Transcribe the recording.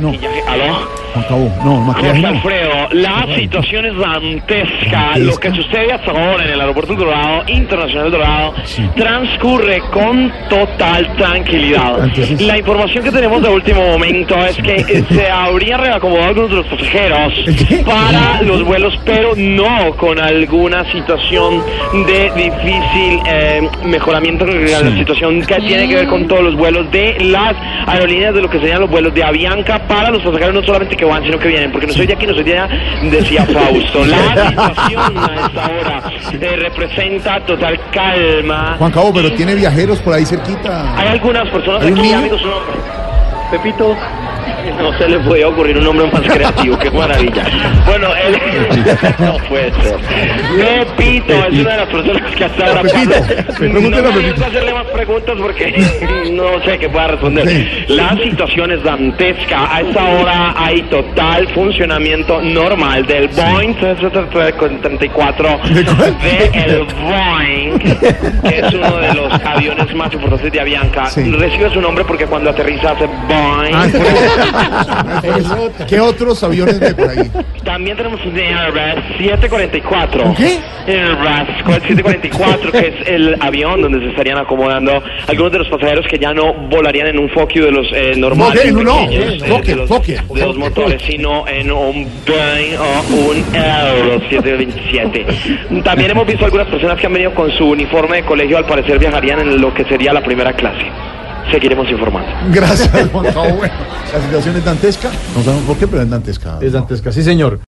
No, ¿Aló? Juan Cabo, no, maquillaje no. Alfredo, la situación es dantesca. Lo que sucede hasta ahora en el aeropuerto del Dorado, Internacional Dorado, transcurre con total tranquilidad. Entonces- La información que tenemos de último momento es que eh, se habrían reacomodado algunos de los pasajeros para los vuelos, pero no con alguna situación de difícil eh, mejoramiento en la Sí. situación que tiene que ver con todos los vuelos de las aerolíneas de lo que serían los vuelos de Avianca para los pasajeros no solamente que van, sino que vienen, porque no soy de aquí, no soy de allá, decía Fausto. La situación a esta hora eh, representa total calma. Juan Cabo, pero tiene viajeros por ahí cerquita. Hay algunas personas. Pepito. No se le podía ocurrir un nombre más creativo, qué maravilla. Bueno, él no puede ser. Pepito es una de las personas que hasta ahora Pepito, pregúntele No a me gusta hacerle más preguntas porque no sé qué pueda responder. Sí. La situación es dantesca. A esta hora hay total funcionamiento normal del Boeing 734 ¿De cuál? de el Boeing, que es uno de los más importantes de Avianca. Sí. Recibe su nombre porque cuando aterriza hace Boeing. Ah. ¿Qué otros aviones ve por ahí? También tenemos un Airbus 744. ¿Un qué? Airbus 744, que es el avión donde se estarían acomodando algunos de los pasajeros que ya no volarían en un Fokker de los eh, normales. No, no, pequeños, eh, Fokker, de los, de los motores, sino en un Boeing o un Airbus 727. También hemos visto algunas personas que han venido con su uniforme de colegio, al parecer viajarían en lo que sería la primera clase. Seguiremos informando. Gracias, Juan Cabo. Bueno, la situación es dantesca. No sabemos por qué, pero es dantesca. Es dantesca, sí señor.